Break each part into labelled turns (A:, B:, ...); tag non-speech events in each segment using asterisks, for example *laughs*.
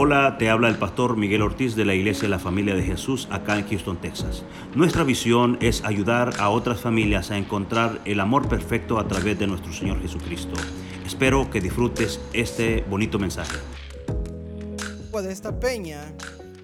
A: Hola, te habla el pastor Miguel Ortiz de la Iglesia de la Familia de Jesús acá en Houston, Texas. Nuestra visión es ayudar a otras familias a encontrar el amor perfecto a través de nuestro Señor Jesucristo. Espero que disfrutes este bonito mensaje.
B: De esta peña,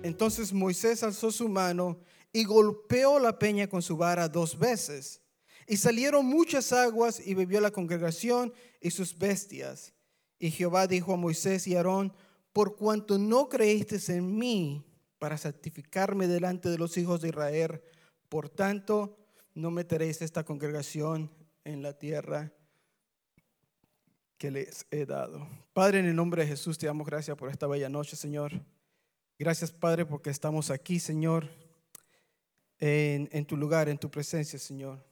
B: entonces Moisés alzó su mano y golpeó la peña con su vara dos veces. Y salieron muchas aguas y bebió la congregación y sus bestias. Y Jehová dijo a Moisés y Aarón, por cuanto no creísteis en mí para santificarme delante de los hijos de Israel, por tanto no meteréis esta congregación en la tierra que les he dado. Padre, en el nombre de Jesús te damos gracias por esta bella noche, Señor. Gracias, Padre, porque estamos aquí, Señor, en, en tu lugar, en tu presencia, Señor.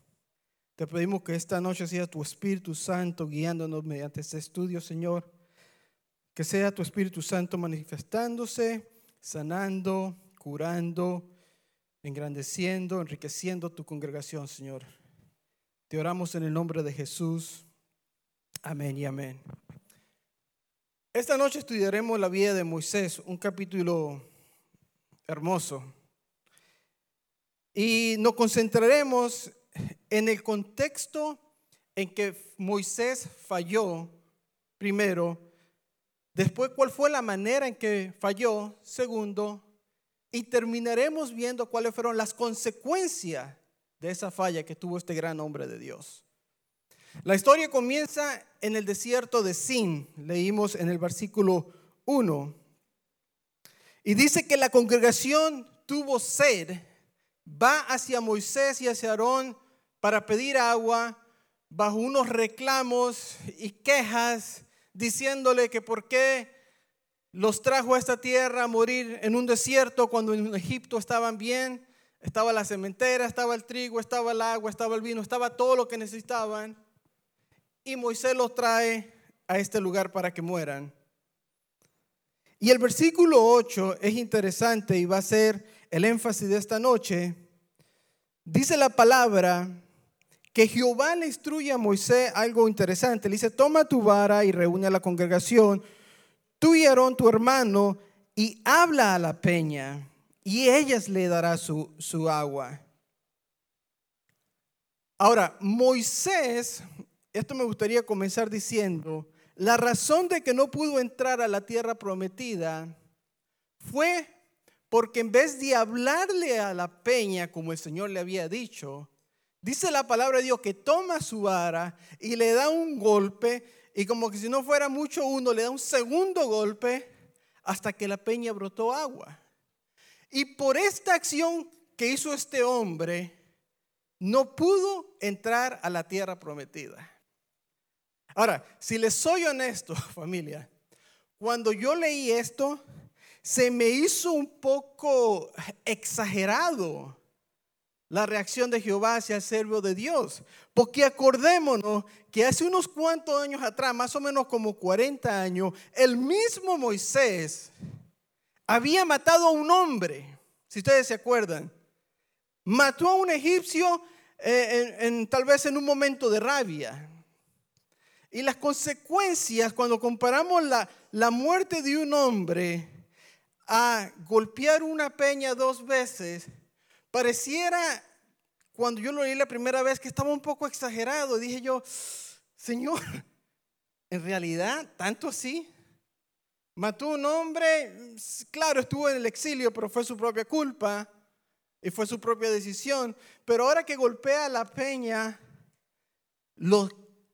B: Te pedimos que esta noche sea tu Espíritu Santo guiándonos mediante este estudio, Señor. Que sea tu Espíritu Santo manifestándose, sanando, curando, engrandeciendo, enriqueciendo tu congregación, Señor. Te oramos en el nombre de Jesús. Amén y amén. Esta noche estudiaremos la vida de Moisés, un capítulo hermoso. Y nos concentraremos en el contexto en que Moisés falló primero Después, ¿cuál fue la manera en que falló? Segundo, y terminaremos viendo cuáles fueron las consecuencias de esa falla que tuvo este gran hombre de Dios. La historia comienza en el desierto de Sin, leímos en el versículo 1, y dice que la congregación tuvo sed, va hacia Moisés y hacia Aarón para pedir agua bajo unos reclamos y quejas diciéndole que por qué los trajo a esta tierra a morir en un desierto cuando en Egipto estaban bien, estaba la cementera, estaba el trigo, estaba el agua, estaba el vino, estaba todo lo que necesitaban. Y Moisés los trae a este lugar para que mueran. Y el versículo 8 es interesante y va a ser el énfasis de esta noche. Dice la palabra que Jehová le instruye a Moisés algo interesante. Le dice, toma tu vara y reúne a la congregación, tú y Aarón, tu hermano, y habla a la peña, y ellas le dará su, su agua. Ahora, Moisés, esto me gustaría comenzar diciendo, la razón de que no pudo entrar a la tierra prometida fue porque en vez de hablarle a la peña como el Señor le había dicho, Dice la palabra de Dios que toma su vara y le da un golpe y como que si no fuera mucho uno, le da un segundo golpe hasta que la peña brotó agua. Y por esta acción que hizo este hombre, no pudo entrar a la tierra prometida. Ahora, si les soy honesto, *laughs* familia, cuando yo leí esto, se me hizo un poco exagerado la reacción de Jehová hacia el servo de Dios. Porque acordémonos que hace unos cuantos años atrás, más o menos como 40 años, el mismo Moisés había matado a un hombre, si ustedes se acuerdan. Mató a un egipcio eh, en, tal vez en un momento de rabia. Y las consecuencias, cuando comparamos la, la muerte de un hombre a golpear una peña dos veces, Pareciera, cuando yo lo leí la primera vez, que estaba un poco exagerado. Dije yo, Señor, en realidad, tanto así. Mató un hombre, claro, estuvo en el exilio, pero fue su propia culpa y fue su propia decisión. Pero ahora que golpea la peña,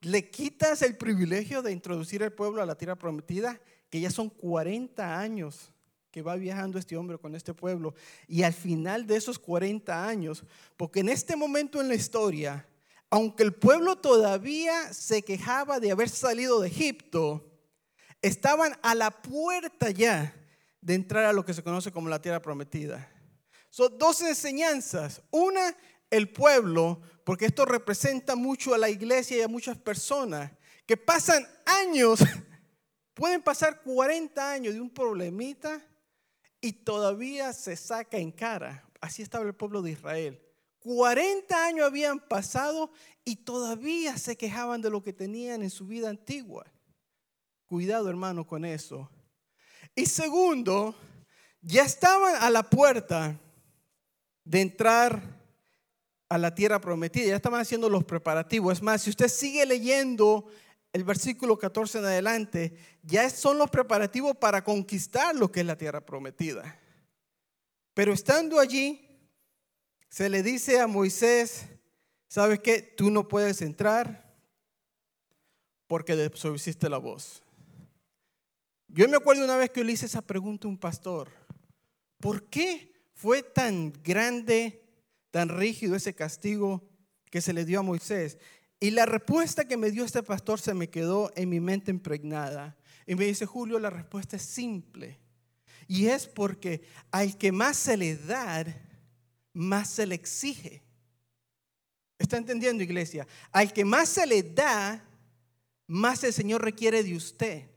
B: le quitas el privilegio de introducir al pueblo a la tierra prometida, que ya son 40 años que va viajando este hombre con este pueblo. Y al final de esos 40 años, porque en este momento en la historia, aunque el pueblo todavía se quejaba de haber salido de Egipto, estaban a la puerta ya de entrar a lo que se conoce como la tierra prometida. Son dos enseñanzas. Una, el pueblo, porque esto representa mucho a la iglesia y a muchas personas que pasan años, *laughs* pueden pasar 40 años de un problemita y todavía se saca en cara. Así estaba el pueblo de Israel. 40 años habían pasado y todavía se quejaban de lo que tenían en su vida antigua. Cuidado hermano con eso. Y segundo, ya estaban a la puerta de entrar a la tierra prometida, ya estaban haciendo los preparativos. Es más, si usted sigue leyendo el versículo 14 en adelante, ya son los preparativos para conquistar lo que es la tierra prometida. Pero estando allí, se le dice a Moisés, ¿sabes qué? Tú no puedes entrar porque desobedeciste la voz. Yo me acuerdo una vez que le hice esa pregunta a un pastor. ¿Por qué fue tan grande, tan rígido ese castigo que se le dio a Moisés? Y la respuesta que me dio este pastor se me quedó en mi mente impregnada. Y me dice, Julio, la respuesta es simple. Y es porque al que más se le da, más se le exige. ¿Está entendiendo, iglesia? Al que más se le da, más el Señor requiere de usted.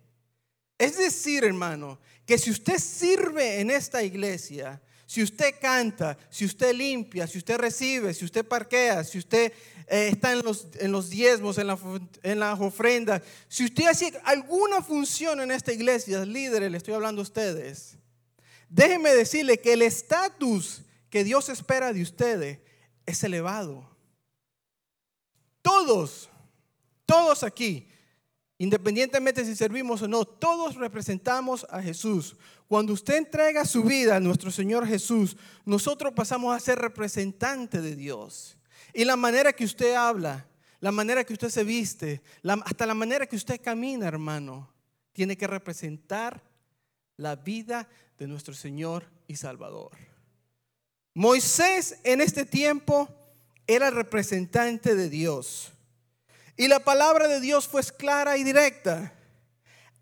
B: Es decir, hermano, que si usted sirve en esta iglesia, si usted canta, si usted limpia, si usted recibe, si usted parquea, si usted eh, está en los, en los diezmos, en, la, en las ofrendas, si usted hace alguna función en esta iglesia, líderes, le estoy hablando a ustedes, déjeme decirle que el estatus que Dios espera de ustedes es elevado. Todos, todos aquí, independientemente si servimos o no, todos representamos a Jesús. Cuando usted entrega su vida a nuestro Señor Jesús, nosotros pasamos a ser representantes de Dios. Y la manera que usted habla, la manera que usted se viste, hasta la manera que usted camina, hermano, tiene que representar la vida de nuestro Señor y Salvador. Moisés en este tiempo era representante de Dios. Y la palabra de Dios fue clara y directa.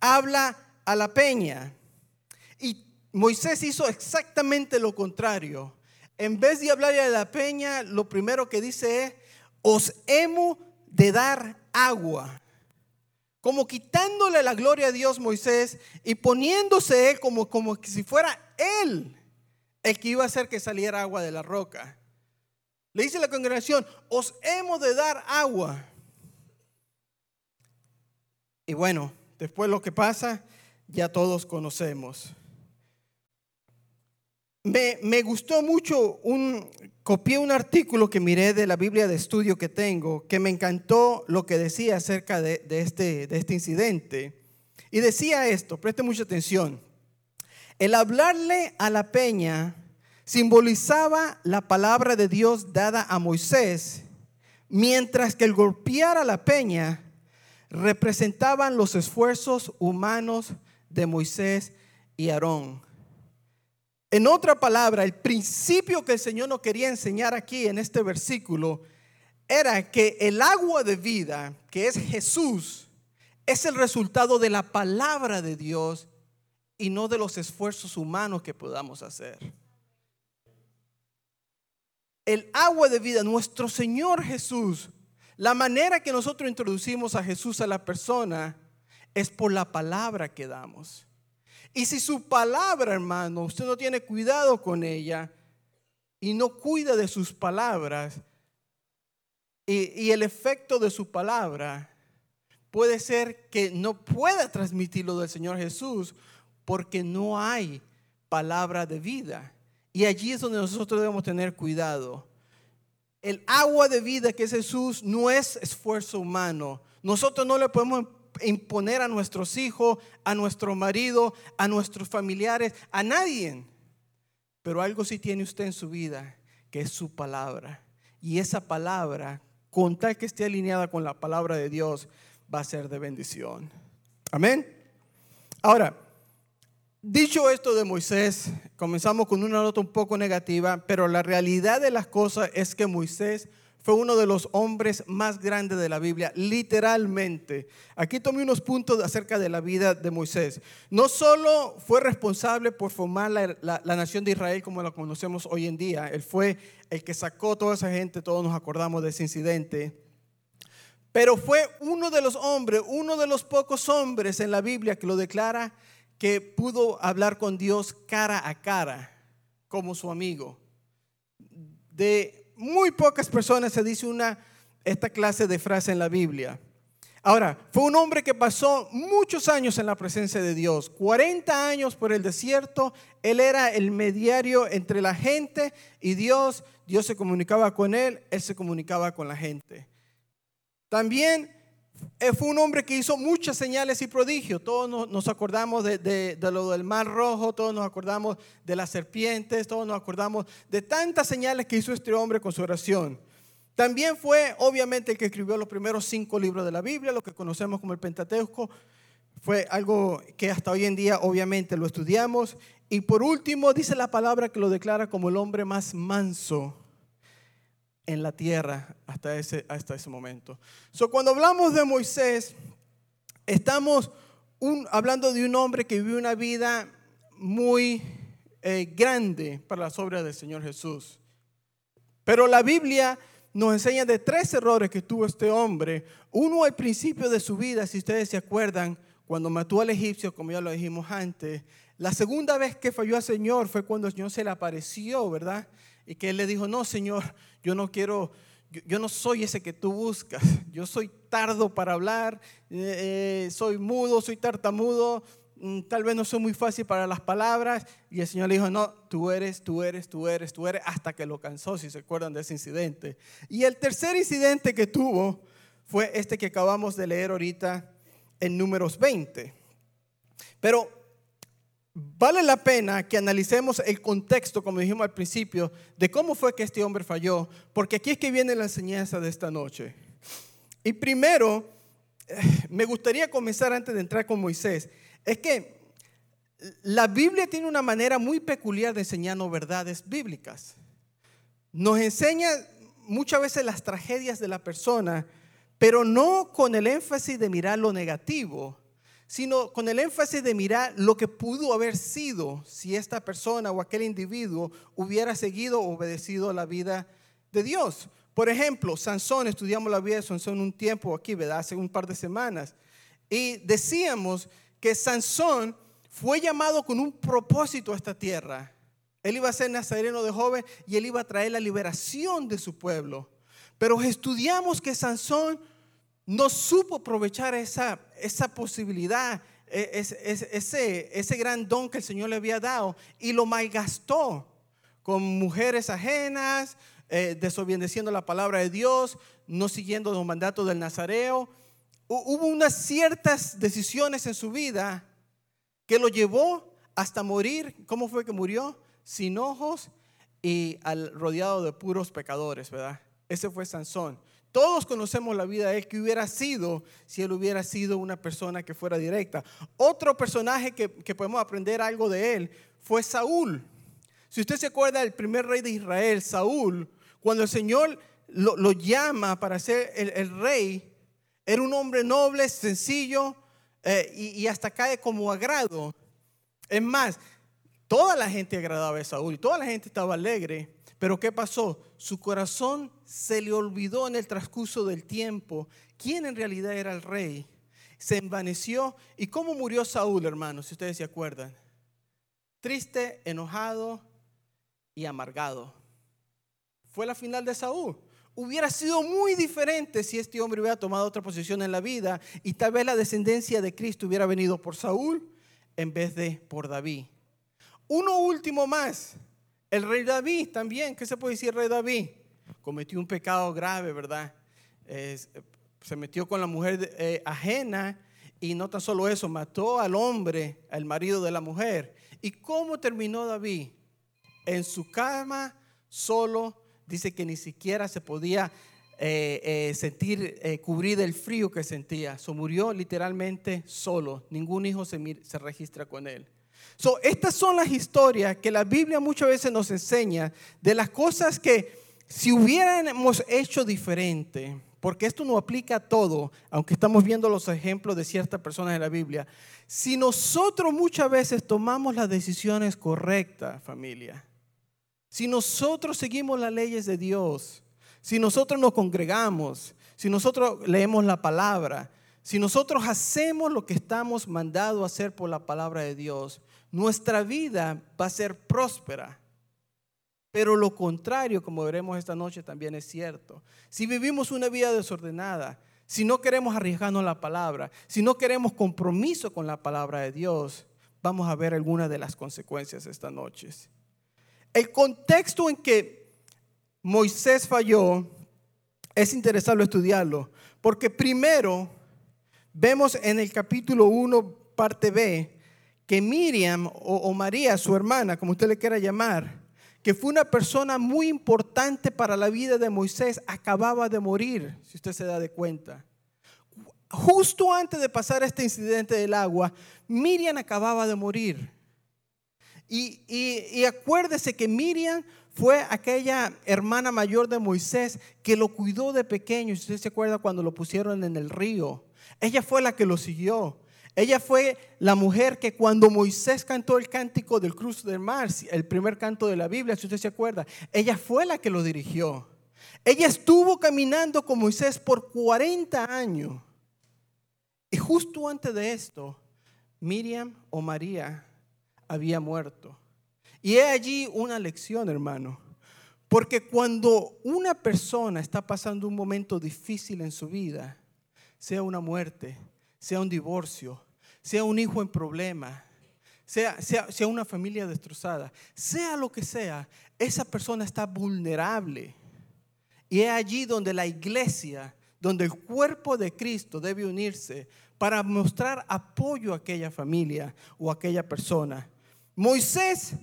B: Habla a la peña. Y Moisés hizo exactamente lo contrario. En vez de hablar a la peña, lo primero que dice es, os hemos de dar agua. Como quitándole la gloria a Dios Moisés y poniéndose como, como si fuera él el que iba a hacer que saliera agua de la roca. Le dice la congregación, os hemos de dar agua. Y bueno, después lo que pasa, ya todos conocemos. Me, me, gustó mucho, un, copié un artículo que miré de la Biblia de estudio que tengo, que me encantó lo que decía acerca de, de, este, de este incidente. Y decía esto, preste mucha atención. El hablarle a la peña simbolizaba la palabra de Dios dada a Moisés, mientras que el golpear a la peña representaban los esfuerzos humanos de Moisés y Aarón. En otra palabra, el principio que el Señor nos quería enseñar aquí en este versículo era que el agua de vida, que es Jesús, es el resultado de la palabra de Dios y no de los esfuerzos humanos que podamos hacer el agua de vida, nuestro Señor Jesús, la manera que nosotros introducimos a Jesús a la persona es por la palabra que damos. Y si su palabra, hermano, usted no tiene cuidado con ella y no cuida de sus palabras, y, el efecto de su palabra puede ser que no pueda transmitir lo del Señor Jesús porque no hay palabra de vida. Y allí es donde nosotros debemos tener cuidado. El agua de vida que es Jesús no es esfuerzo humano. Nosotros no le podemos imponer a nuestros hijos, a nuestro marido, a nuestros familiares, a nadie. Pero algo sí tiene usted en su vida, que es su palabra. Y esa palabra, con tal que esté alineada con la palabra de Dios, va a ser de bendición. Amén. Ahora, Dicho esto de Moisés, comenzamos con una nota un poco negativa, pero la realidad de las cosas es que Moisés fue uno de los hombres más grandes de la Biblia, literalmente. Aquí tomé unos puntos acerca de la vida de Moisés. No solo fue responsable por formar la, nación de Israel como la conocemos hoy en día, él fue el que sacó toda esa gente, todos nos acordamos de ese incidente. Pero fue uno de los hombres, uno de los pocos hombres en la Biblia que lo declara que pudo hablar con Dios cara a cara como su amigo. De muy pocas personas se dice una esta clase de frase en la Biblia. Ahora, fue un hombre que pasó muchos años en la presencia de Dios, 40 años por el desierto. Él era el mediario entre la gente y Dios. Dios se comunicaba con él, él se comunicaba con la gente. También fue un hombre que hizo muchas señales y prodigios. Todos nos, acordamos de, de, lo del mar rojo, todos nos acordamos de las serpientes, todos nos acordamos de tantas señales que hizo este hombre con su oración. También fue, obviamente, el que escribió los primeros cinco libros de la Biblia, lo que conocemos como el Pentateuco. Fue algo que hasta hoy en día, obviamente, lo estudiamos. Y por último, dice la palabra que lo declara como el hombre más manso en la tierra hasta ese, hasta ese momento. So, cuando hablamos de Moisés, estamos hablando de un hombre que vivió una vida muy eh, grande para las obras del Señor Jesús. Pero la Biblia nos enseña de tres errores que tuvo este hombre. Uno al principio de su vida, si ustedes se acuerdan, cuando mató al egipcio, como ya lo dijimos antes. La segunda vez que falló al Señor fue cuando el Señor se le apareció, ¿verdad? Y que él le dijo, no, Señor, yo no quiero, yo, no soy ese que tú buscas. Yo soy tardo para hablar, eh, eh, soy mudo, soy tartamudo, Mm, tal vez no soy muy fácil para las palabras. Y el Señor le dijo, no, tú eres, tú eres, tú eres, tú eres, hasta que lo cansó, si se acuerdan de ese incidente. Y el tercer incidente que tuvo fue este que acabamos de leer ahorita en números 20. Pero vale la pena que analicemos el contexto, como dijimos al principio, de cómo fue que este hombre falló, porque aquí es que viene la enseñanza de esta noche. Y primero, eh, me gustaría comenzar antes de entrar con Moisés es que la Biblia tiene una manera muy peculiar de enseñarnos verdades bíblicas. Nos enseña muchas veces las tragedias de la persona, pero no con el énfasis de mirar lo negativo, sino con el énfasis de mirar lo que pudo haber sido si esta persona o aquel individuo hubiera seguido o obedecido la vida de Dios. Por ejemplo, Sansón, estudiamos la vida de Sansón un tiempo aquí, ¿verdad? Hace un par de semanas. Y decíamos que Sansón fue llamado con un propósito a esta tierra. Él iba a ser nazareno de joven y él iba a traer la liberación de su pueblo. Pero estudiamos que Sansón no supo aprovechar esa, esa posibilidad, e, ese, ese, gran don que el Señor le había dado y lo malgastó con mujeres ajenas, eh, desobedeciendo la palabra de Dios, no siguiendo los mandatos del Nazareo hubo unas ciertas decisiones en su vida que lo llevó hasta morir. ¿Cómo fue que murió? Sin ojos y al, rodeado de puros pecadores, ¿verdad? Ese fue Sansón. Todos conocemos la vida de él que hubiera sido si él hubiera sido una persona que fuera directa. Otro personaje que, podemos aprender algo de él fue Saúl. Si usted se acuerda del primer rey de Israel, Saúl, cuando el Señor lo, llama para ser el rey, era un hombre noble, sencillo eh, y, hasta cae como agrado. Es más, toda la gente agradaba a Saúl y toda la gente estaba alegre. Pero ¿qué pasó? Su corazón se le olvidó en el transcurso del tiempo quién en realidad era el rey. Se envaneció. ¿Y cómo murió Saúl, hermanos? Si ustedes se acuerdan. Triste, enojado y amargado. Fue la final de Saúl hubiera sido muy diferente si este hombre hubiera tomado otra posición en la vida y tal vez la descendencia de Cristo hubiera venido por Saúl en vez de por David. Uno último más, el rey David también, ¿qué se puede decir rey David? Cometió un pecado grave, ¿verdad? se metió con la mujer eh, ajena y no tan solo eso, mató al hombre, al marido de la mujer. ¿Y cómo terminó David? En su cama, solo, dice que ni siquiera se podía eh, eh, sentir, cubrir el frío que sentía. So, murió literalmente solo. Ningún hijo se, se registra con él. So, estas son las historias que la Biblia muchas veces nos enseña de las cosas que si hubiéramos hecho diferente, porque esto no aplica a todo, aunque estamos viendo los ejemplos de ciertas personas en la Biblia, si nosotros muchas veces tomamos las decisiones correctas, familia, si nosotros seguimos las leyes de Dios, si nosotros nos congregamos, si nosotros leemos la palabra, si nosotros hacemos lo que estamos mandados a hacer por la palabra de Dios, nuestra vida va a ser próspera. Pero lo contrario, como veremos esta noche, también es cierto. Si vivimos una vida desordenada, si no queremos arriesgarnos la palabra, si no queremos compromiso con la palabra de Dios, vamos a ver algunas de las consecuencias esta noche. El contexto en que Moisés falló es interesante estudiarlo, porque primero vemos en el capítulo 1, parte B, que Miriam o, María, su hermana, como usted le quiera llamar, que fue una persona muy importante para la vida de Moisés, acababa de morir, si usted se da de cuenta. Justo antes de pasar este incidente del agua, Miriam acababa de morir. Y, y, acuérdese que Miriam fue aquella hermana mayor de Moisés que lo cuidó de pequeño. Si usted se acuerda cuando lo pusieron en el río, ella fue la que lo siguió. Ella fue la mujer que cuando Moisés cantó el cántico del cruz del mar, el primer canto de la Biblia, si usted se acuerda, ella fue la que lo dirigió. Ella estuvo caminando con Moisés por 40 años. Y justo antes de esto, Miriam o María había muerto. Y he allí una lección, hermano. Porque cuando una persona está pasando un momento difícil en su vida, sea una muerte, sea un divorcio, sea un hijo en problema, sea, sea, sea una familia destrozada, sea lo que sea, esa persona está vulnerable. Y es allí donde la iglesia, donde el cuerpo de Cristo debe unirse para mostrar apoyo a aquella familia o a aquella persona. Moisés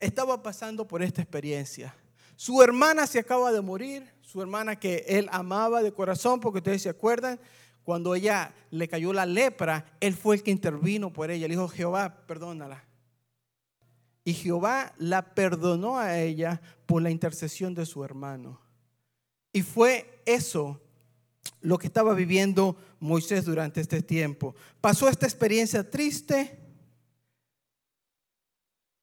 B: estaba pasando por esta experiencia. Su hermana se acaba de morir, su hermana que él amaba de corazón, porque ustedes se acuerdan, cuando ella le cayó la lepra, él fue el que intervino por ella. Le dijo, Jehová, perdónala. Y Jehová la perdonó a ella por la intercesión de su hermano. Y fue eso lo que estaba viviendo Moisés durante este tiempo. Pasó esta experiencia triste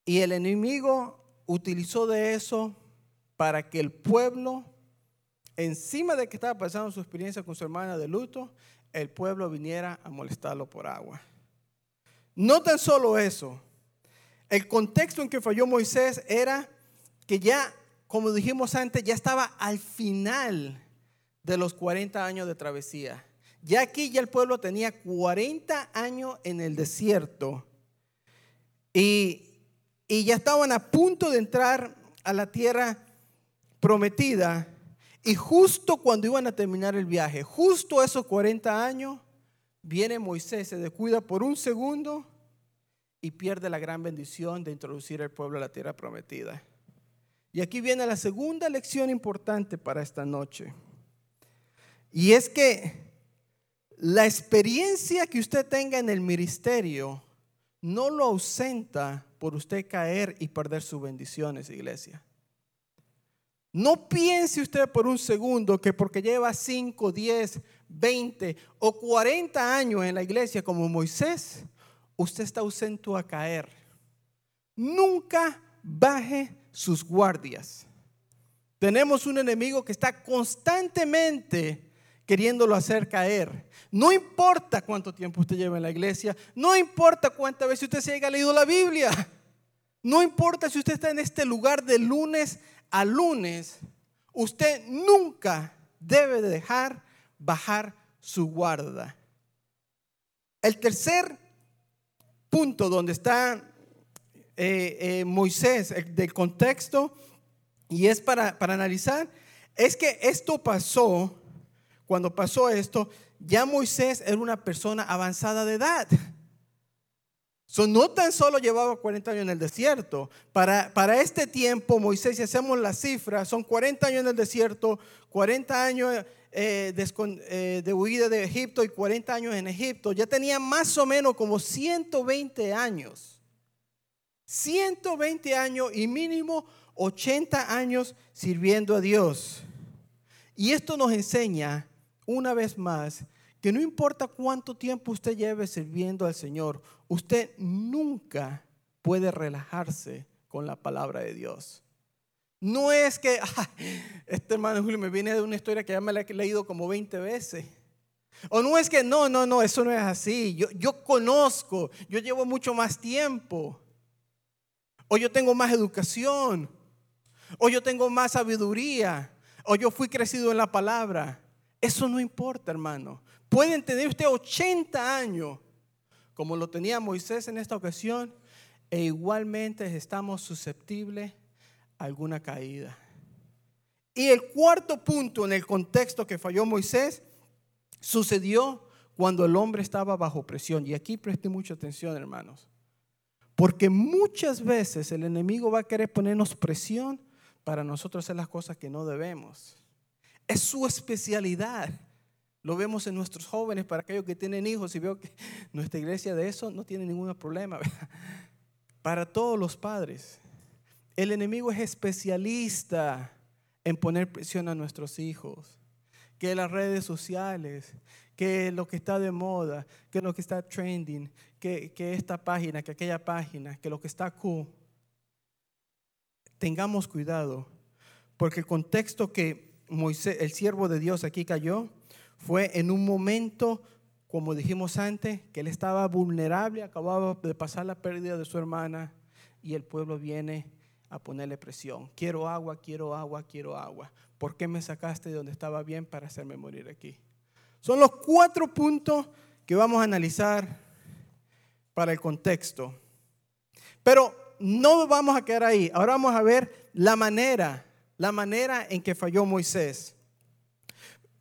B: y el enemigo utilizó de eso para que el pueblo, encima de que estaba pasando su experiencia con su hermana de luto, el pueblo viniera a molestarlo por agua. No tan solo eso, el contexto en que falló Moisés era que ya, como dijimos antes, ya estaba al final de los 40 años de travesía. Ya aquí ya el pueblo tenía 40 años en el desierto y, ya estaban a punto de entrar a la tierra prometida. Y justo cuando iban a terminar el viaje, justo esos 40 años, viene Moisés, se descuida por un segundo y pierde la gran bendición de introducir al pueblo a la tierra prometida. Y aquí viene la segunda lección importante para esta noche. Y es que la experiencia que usted tenga en el ministerio no lo ausenta por usted caer y perder sus bendiciones, iglesia. No piense usted por un segundo que porque lleva 5, 10, 20 o 40 años en la iglesia como Moisés, usted está ausento a caer. Nunca baje sus guardias. Tenemos un enemigo que está constantemente queriéndolo hacer caer. No importa cuánto tiempo usted lleva en la iglesia, no importa cuántas veces usted se haya leído la Biblia, no importa si usted está en este lugar de lunes a lunes, usted nunca debe dejar bajar su guarda. El tercer punto donde está eh, eh, Moisés, del contexto, y es para, para analizar, es que esto pasó cuando pasó esto, ya Moisés era una persona avanzada de edad. No tan solo llevaba 40 años en el desierto. Para, para este tiempo, Moisés, si hacemos la cifra, son 40 años en el desierto, 40 años eh, de, eh, de huida de Egipto y 40 años en Egipto. Ya tenía más o menos como 120 años. 120 años y mínimo 80 años sirviendo a Dios. Y esto nos enseña una vez más que no importa cuánto tiempo usted lleve sirviendo al Señor, usted nunca puede relajarse con la palabra de Dios. No es que *laughs* este hermano Julio me viene de una historia que ya me la he leído como 20 veces. O no es que no, no, no, eso no es así. Yo, yo conozco, yo llevo mucho más tiempo. O yo tengo más educación. O yo tengo más sabiduría. O yo fui crecido en la palabra. Eso no importa, hermano. Pueden tener usted 80 años, como lo tenía Moisés en esta ocasión, e igualmente estamos susceptibles a alguna caída. Y el cuarto punto en el contexto que falló Moisés sucedió cuando el hombre estaba bajo presión. Y aquí preste mucha atención, hermanos. Porque muchas veces el enemigo va a querer ponernos presión para nosotros hacer las cosas que no debemos. Es su especialidad. Lo vemos en nuestros jóvenes, para aquellos que tienen hijos, y veo que *laughs* nuestra iglesia de eso no tiene ningún problema. Para todos los padres, el enemigo es especialista en poner presión a nuestros hijos. Que las redes sociales, que lo que está de moda, que lo que está trending, que, que esta página, que aquella página, que lo que está cool. Tengamos cuidado, porque el contexto que Moisés, el siervo de Dios aquí cayó, fue en un momento, como dijimos antes, que él estaba vulnerable, acababa de pasar la pérdida de su hermana y el pueblo viene a ponerle presión. Quiero agua, quiero agua, quiero agua. ¿Por qué me sacaste de donde estaba bien para hacerme morir aquí? Son los cuatro puntos que vamos a analizar para el contexto. Pero no vamos a quedar ahí. Ahora vamos a ver la manera, la manera en que falló Moisés.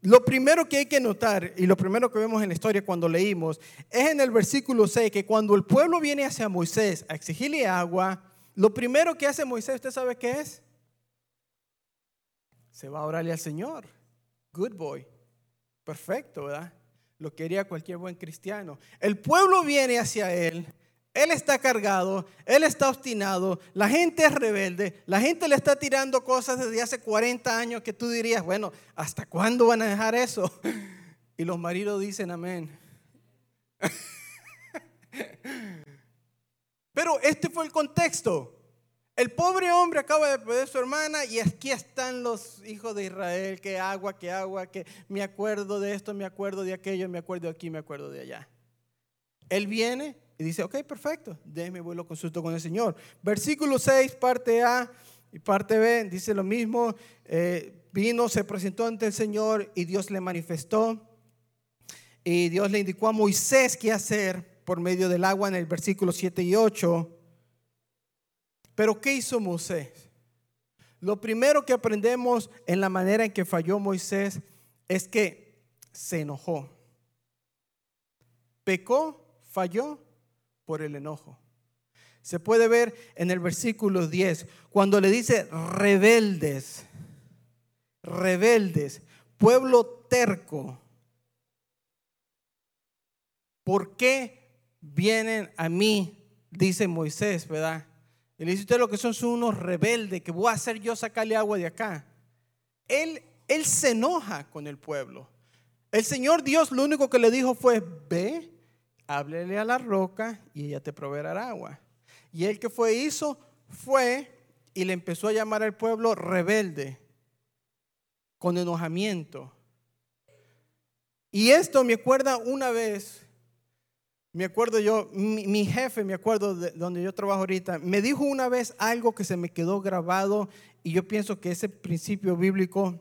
B: Lo primero que hay que notar, y lo primero que vemos en la historia cuando leímos, es en el versículo 6, que cuando el pueblo viene hacia Moisés a exigirle agua, lo primero que hace Moisés, ¿usted sabe qué es? Se va a orarle al Señor. Good boy. Perfecto, ¿verdad? Lo quería cualquier buen cristiano. El pueblo viene hacia él. Él está cargado, él está obstinado, la gente es rebelde, la gente le está tirando cosas desde hace 40 años que tú dirías, bueno, ¿hasta cuándo van a dejar eso? Y los maridos dicen amén. Pero este fue el contexto. El pobre hombre acaba de perder a su hermana y aquí están los hijos de Israel, que agua, que agua, que me acuerdo de esto, me acuerdo de aquello, me acuerdo de aquí, me acuerdo de allá. Él viene y dice, ok, perfecto, déjeme vuelo consulto con el Señor. Versículo 6, parte A y parte B, dice lo mismo, eh, vino, se presentó ante el Señor y Dios le manifestó. Y Dios le indicó a Moisés qué hacer por medio del agua en el versículo 7 y 8. Pero ¿qué hizo Moisés? Lo primero que aprendemos en la manera en que falló Moisés es que se enojó. Pecó, falló por el enojo. Se puede ver en el versículo 10, cuando le dice rebeldes, rebeldes, pueblo terco. ¿Por qué vienen a mí? Dice Moisés, ¿verdad? Y le dice usted lo que son son unos rebeldes, que voy a hacer yo sacarle agua de acá. Él, él se enoja con el pueblo. El Señor Dios lo único que le dijo fue, ve, háblele a la roca y ella te proveerá agua. Y él que fue hizo, fue y le empezó a llamar al pueblo rebelde, con enojamiento. Y esto me acuerda una vez me acuerdo yo, mi, jefe, me acuerdo de donde yo trabajo ahorita, me dijo una vez algo que se me quedó grabado y yo pienso que ese principio bíblico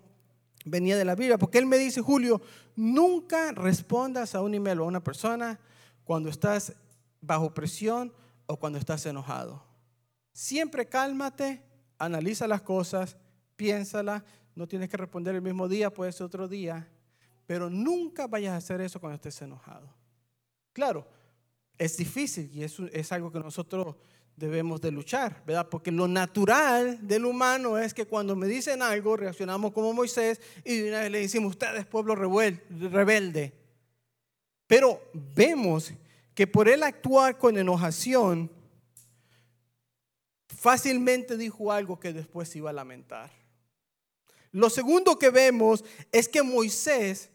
B: venía de la Biblia, porque él me dice, Julio, nunca respondas a un email o a una persona cuando estás bajo presión o cuando estás enojado. Siempre cálmate, analiza las cosas, piénsala, no tienes que responder el mismo día, puede ser otro día, pero nunca vayas a hacer eso cuando estés enojado. Claro, es difícil y eso es algo que nosotros debemos de luchar, ¿verdad? Porque lo natural del humano es que cuando me dicen algo reaccionamos como Moisés y le decimos, ustedes pueblo rebelde. Pero vemos que por él actuar con enojación, fácilmente dijo algo que después iba a lamentar. Lo segundo que vemos es que Moisés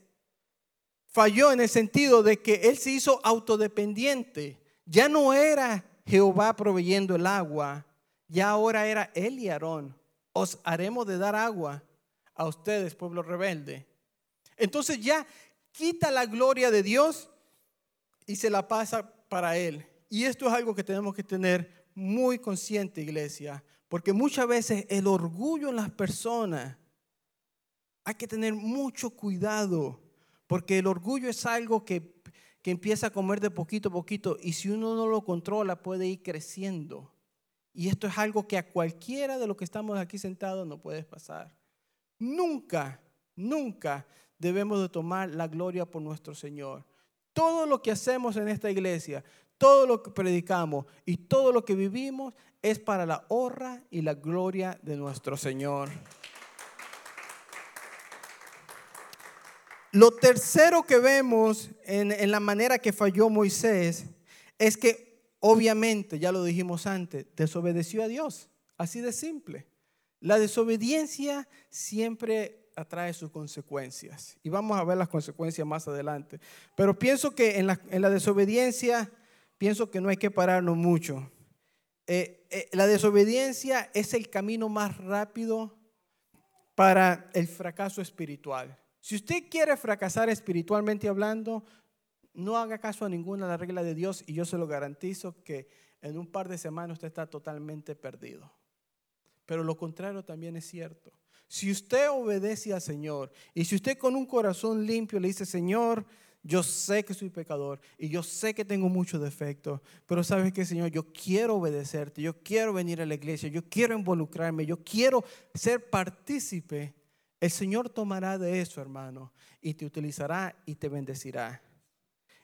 B: falló en el sentido de que él se hizo autodependiente. Ya no era Jehová proveyendo el agua, ya ahora era él y Aarón. Os haremos de dar agua a ustedes, pueblo rebelde. Entonces ya quita la gloria de Dios y se la pasa para él. Y esto es algo que tenemos que tener muy consciente, iglesia, porque muchas veces el orgullo en las personas Hay que tener mucho cuidado, porque el orgullo es algo que, que empieza a comer de poquito a poquito y si uno no lo controla puede ir creciendo. Y esto es algo que a cualquiera de los que estamos aquí sentados no puede pasar. Nunca, nunca debemos de tomar la gloria por nuestro Señor. Todo lo que hacemos en esta iglesia, todo lo que predicamos y todo lo que vivimos es para la honra y la gloria de nuestro Señor. Lo tercero que vemos en, en, la manera que falló Moisés es que obviamente, ya lo dijimos antes, desobedeció a Dios. Así de simple. La desobediencia siempre atrae sus consecuencias. Y vamos a ver las consecuencias más adelante. Pero pienso que en la, en la desobediencia, pienso que no hay que pararnos mucho. Eh, eh, la desobediencia es el camino más rápido para el fracaso espiritual. Si usted quiere fracasar espiritualmente hablando, no haga caso a ninguna de las reglas de Dios y yo se lo garantizo que en un par de semanas usted está totalmente perdido. Pero lo contrario también es cierto. Si usted obedece al Señor y si usted con un corazón limpio le dice, Señor, yo sé que soy pecador y yo sé que tengo muchos defectos, pero sabes que, Señor, yo quiero obedecerte, yo quiero venir a la iglesia, yo quiero involucrarme, yo quiero ser partícipe. El Señor tomará de eso, hermano, y te utilizará y te bendecirá.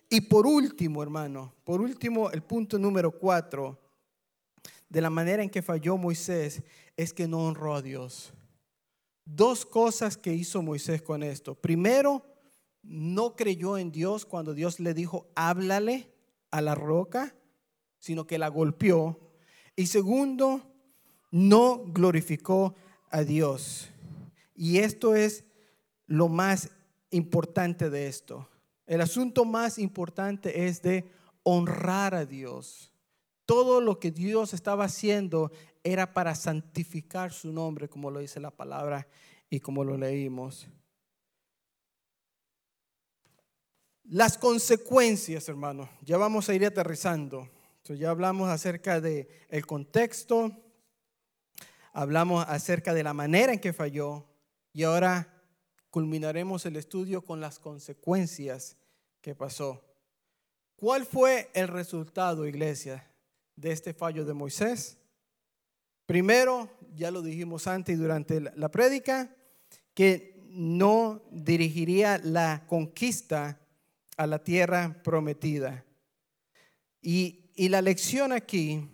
B: Y por último, hermano, por último, el punto número cuatro de la manera en que falló Moisés es que no honró a Dios. Dos cosas que hizo Moisés con esto. Primero, no creyó en Dios cuando Dios le dijo, háblale a la roca, sino que la golpeó. Y segundo, no glorificó a Dios. Y esto es lo más importante de esto. El asunto más importante es de honrar a Dios. Todo lo que Dios estaba haciendo era para santificar su nombre, como lo dice la palabra y como lo leímos. Las consecuencias, hermano, ya vamos a ir aterrizando. ya hablamos acerca del el contexto, hablamos acerca de la manera en que falló y ahora culminaremos el estudio con las consecuencias que pasó. ¿Cuál fue el resultado, iglesia, de este fallo de Moisés? Primero, ya lo dijimos antes y durante la prédica, que no dirigiría la conquista a la tierra prometida. Y, y la lección aquí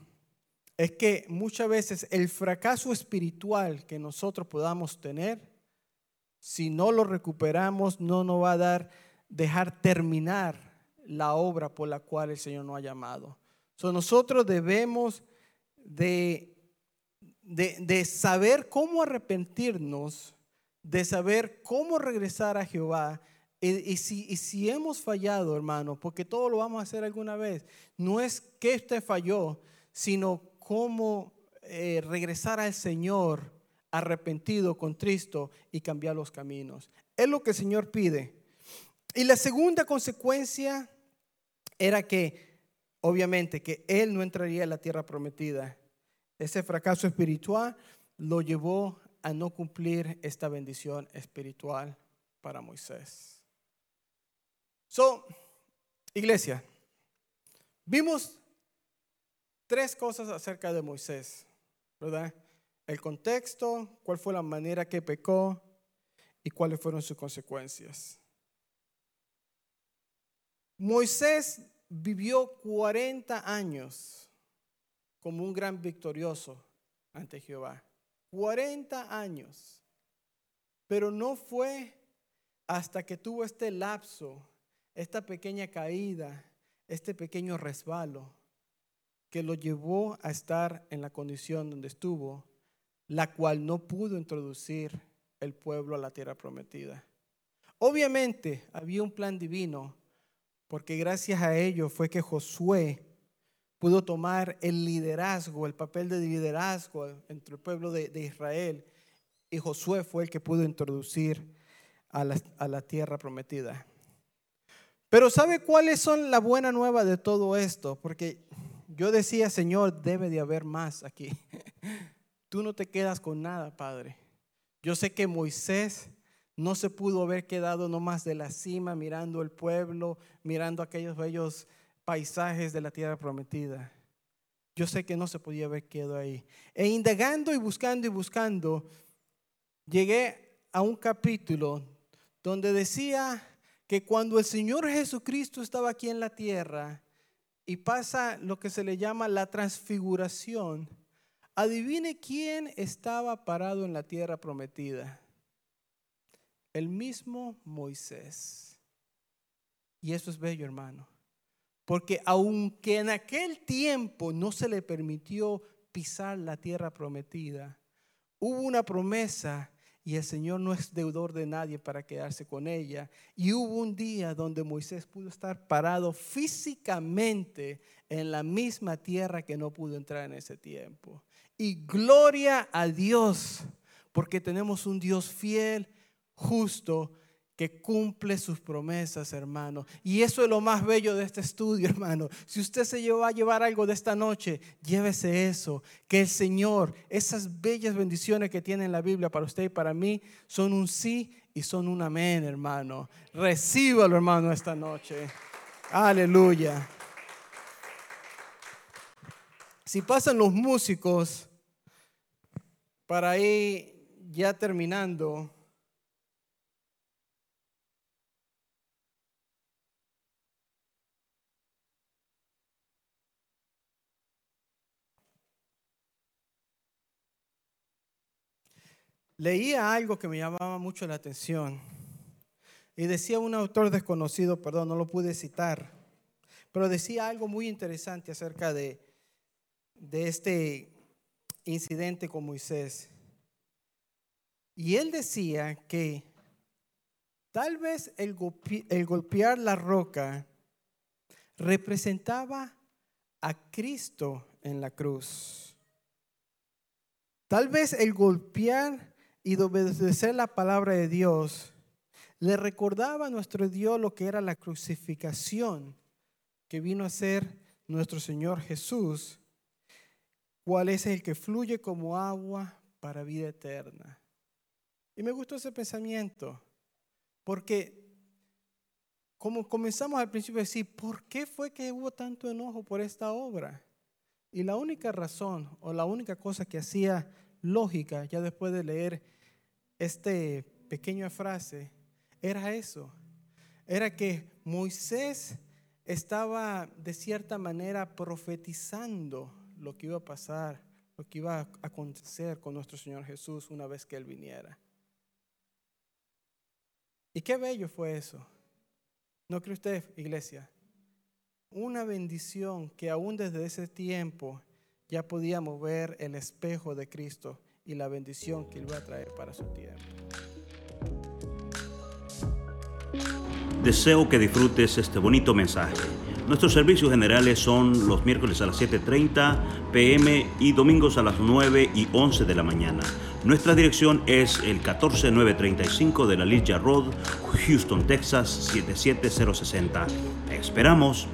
B: es que muchas veces el fracaso espiritual que nosotros podamos tener, si no lo recuperamos, no nos va a dar, dejar terminar la obra por la cual el Señor nos ha llamado. So, nosotros debemos de, de, de saber cómo arrepentirnos, de saber cómo regresar a Jehová y, si, si, hemos fallado, hermano, porque todo lo vamos a hacer alguna vez, no es que usted falló, sino cómo eh, regresar al Señor arrepentido, con Cristo y cambiar los caminos. Es lo que el Señor pide. Y la segunda consecuencia era que, obviamente, que Él no entraría en la tierra prometida. Ese fracaso espiritual lo llevó a no cumplir esta bendición espiritual para Moisés. So, iglesia, vimos tres cosas acerca de Moisés, ¿verdad? El contexto, cuál fue la manera que pecó y cuáles fueron sus consecuencias. Moisés vivió 40 años como un gran victorioso ante Jehová. 40 años. Pero no fue hasta que tuvo este lapso esta pequeña caída, este pequeño resbalo que lo llevó a estar en la condición donde estuvo, la cual no pudo introducir el pueblo a la tierra prometida. Obviamente había un plan divino, porque gracias a ello fue que Josué pudo tomar el liderazgo, el papel de liderazgo entre el pueblo de, Israel, y Josué fue el que pudo introducir a la, a la tierra prometida. Pero ¿sabe cuáles son la buena nueva de todo esto? Porque yo decía, Señor, debe de haber más aquí. *laughs* Tú no te quedas con nada, Padre. Yo sé que Moisés no se pudo haber quedado nomás de la cima mirando el pueblo, mirando aquellos bellos paisajes de la tierra prometida. Yo sé que no se podía haber quedado ahí. E indagando y buscando y buscando, llegué a un capítulo donde decía que cuando el Señor Jesucristo estaba aquí en la tierra y pasa lo que se le llama la transfiguración, adivine quién estaba parado en la tierra prometida. El mismo Moisés. Y eso es bello, hermano. Porque aunque en aquel tiempo no se le permitió pisar la tierra prometida, hubo una promesa y el Señor no es deudor de nadie para quedarse con ella. Y hubo un día donde Moisés pudo estar parado físicamente en la misma tierra que no pudo entrar en ese tiempo. Y gloria a Dios, porque tenemos un Dios fiel, justo, que cumple sus promesas, hermano. Y eso es lo más bello de este estudio, *laughs* hermano. Si usted se va a llevar algo de esta noche, llévese eso. Que el Señor, esas bellas bendiciones que tiene en la Biblia para usted y para mí, son un sí y son un amén, hermano. Recíbalo, hermano, esta noche. Aleluya. Si pasan los músicos, para ir ya terminando. Leía algo que me llamaba mucho la atención. Y decía un autor desconocido, perdón, no lo pude citar, pero decía algo muy interesante acerca de, de este incidente con Moisés. Y él decía que tal vez el, el golpear la roca representaba a Cristo en la cruz. Tal vez el golpear y de obedecer la palabra de Dios, le recordaba a nuestro Dios lo que era la crucificación que vino a ser nuestro Señor Jesús, cuál es el que fluye como agua para vida eterna. Y me gustó ese pensamiento, porque como comenzamos al principio a decir, ¿por qué fue que hubo tanto enojo por esta obra? Y la única razón o la única cosa que hacía lógica, ya después de leer esta pequeña frase, era eso. Era que Moisés estaba de cierta manera profetizando lo que iba a pasar, lo que iba a acontecer con nuestro Señor Jesús una vez que Él viniera. Y qué bello fue eso. ¿No cree usted, iglesia? Una bendición que aún desde ese tiempo ya podíamos ver el espejo de Cristo y la bendición que Él va a traer para su tiempo.
A: Deseo que disfrutes este bonito mensaje. Nuestros servicios generales son los miércoles a las 7.30 pm y domingos a las 9 y 11 de la mañana. Nuestra dirección es el 14935 de la Ligia Road, Houston, Texas 77060. esperamos.